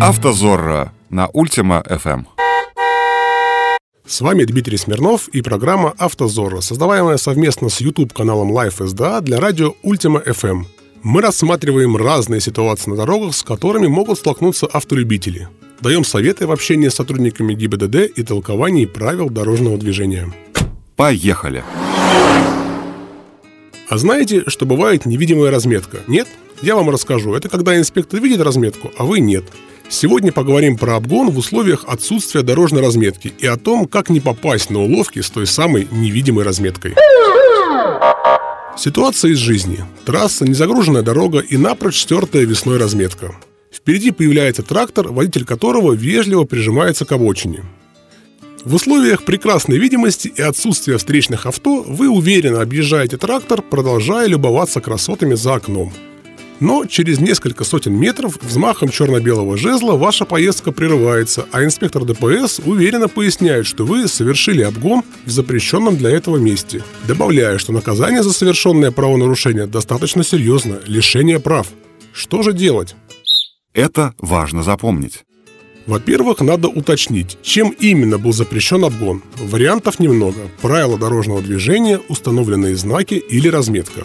Автозорро на Ультима FM. С вами Дмитрий Смирнов и программа «Автозора», создаваемая совместно с YouTube-каналом Life SDA для радио Ultima FM. Мы рассматриваем разные ситуации на дорогах, с которыми могут столкнуться авторюбители. Даем советы в общении с сотрудниками ГИБДД и толковании правил дорожного движения. Поехали! А знаете, что бывает невидимая разметка? Нет? Я вам расскажу. Это когда инспектор видит разметку, а вы нет. Сегодня поговорим про обгон в условиях отсутствия дорожной разметки и о том, как не попасть на уловки с той самой невидимой разметкой. Ситуация из жизни. Трасса, незагруженная дорога и напрочь стертая весной разметка. Впереди появляется трактор, водитель которого вежливо прижимается к обочине. В условиях прекрасной видимости и отсутствия встречных авто вы уверенно объезжаете трактор, продолжая любоваться красотами за окном – но через несколько сотен метров взмахом черно-белого жезла ваша поездка прерывается, а инспектор ДПС уверенно поясняет, что вы совершили обгон в запрещенном для этого месте, добавляя, что наказание за совершенное правонарушение достаточно серьезно – лишение прав. Что же делать? Это важно запомнить. Во-первых, надо уточнить, чем именно был запрещен обгон. Вариантов немного. Правила дорожного движения, установленные знаки или разметка.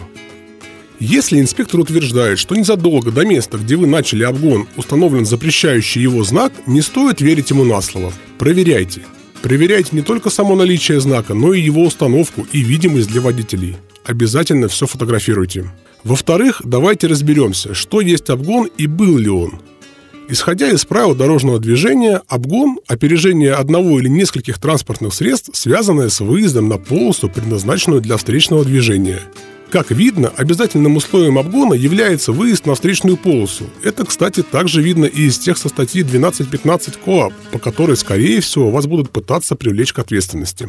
Если инспектор утверждает, что незадолго до места, где вы начали обгон, установлен запрещающий его знак, не стоит верить ему на слово. Проверяйте. Проверяйте не только само наличие знака, но и его установку и видимость для водителей. Обязательно все фотографируйте. Во-вторых, давайте разберемся, что есть обгон и был ли он. Исходя из правил дорожного движения, обгон – опережение одного или нескольких транспортных средств, связанное с выездом на полосу, предназначенную для встречного движения – как видно, обязательным условием обгона является выезд на встречную полосу. Это, кстати, также видно и из текста статьи 12.15 КОАП, по которой, скорее всего, вас будут пытаться привлечь к ответственности.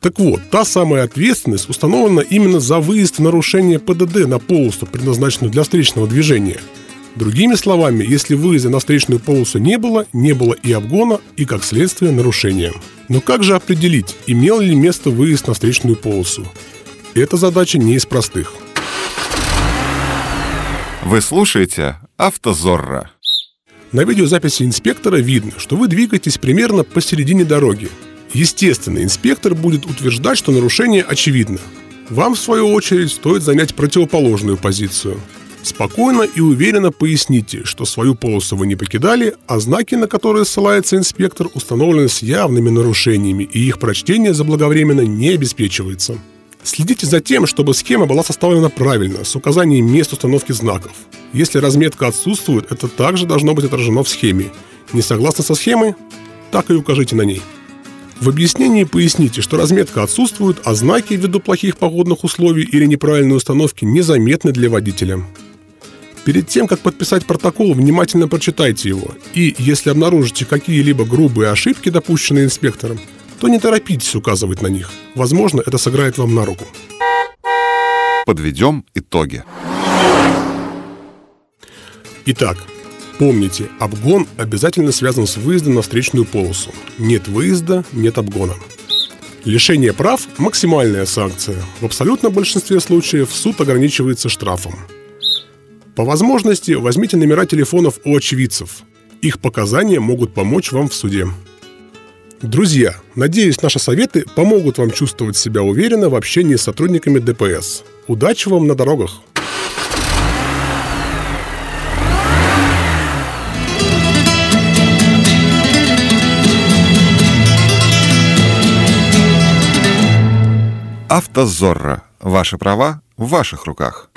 Так вот, та самая ответственность установлена именно за выезд в нарушение ПДД на полосу, предназначенную для встречного движения. Другими словами, если выезда на встречную полосу не было, не было и обгона, и как следствие нарушения. Но как же определить, имел ли место выезд на встречную полосу? Эта задача не из простых. Вы слушаете «Автозорро». На видеозаписи инспектора видно, что вы двигаетесь примерно посередине дороги. Естественно, инспектор будет утверждать, что нарушение очевидно. Вам, в свою очередь, стоит занять противоположную позицию. Спокойно и уверенно поясните, что свою полосу вы не покидали, а знаки, на которые ссылается инспектор, установлены с явными нарушениями, и их прочтение заблаговременно не обеспечивается. Следите за тем, чтобы схема была составлена правильно, с указанием мест установки знаков. Если разметка отсутствует, это также должно быть отражено в схеме. Не согласны со схемой? Так и укажите на ней. В объяснении поясните, что разметка отсутствует, а знаки ввиду плохих погодных условий или неправильной установки незаметны для водителя. Перед тем, как подписать протокол, внимательно прочитайте его. И если обнаружите какие-либо грубые ошибки, допущенные инспектором, то не торопитесь указывать на них. Возможно, это сыграет вам на руку. Подведем итоги. Итак, помните, обгон обязательно связан с выездом на встречную полосу. Нет выезда – нет обгона. Лишение прав – максимальная санкция. В абсолютном большинстве случаев суд ограничивается штрафом. По возможности возьмите номера телефонов у очевидцев. Их показания могут помочь вам в суде. Друзья, надеюсь, наши советы помогут вам чувствовать себя уверенно в общении с сотрудниками ДПС. Удачи вам на дорогах! Автозорро. Ваши права в ваших руках.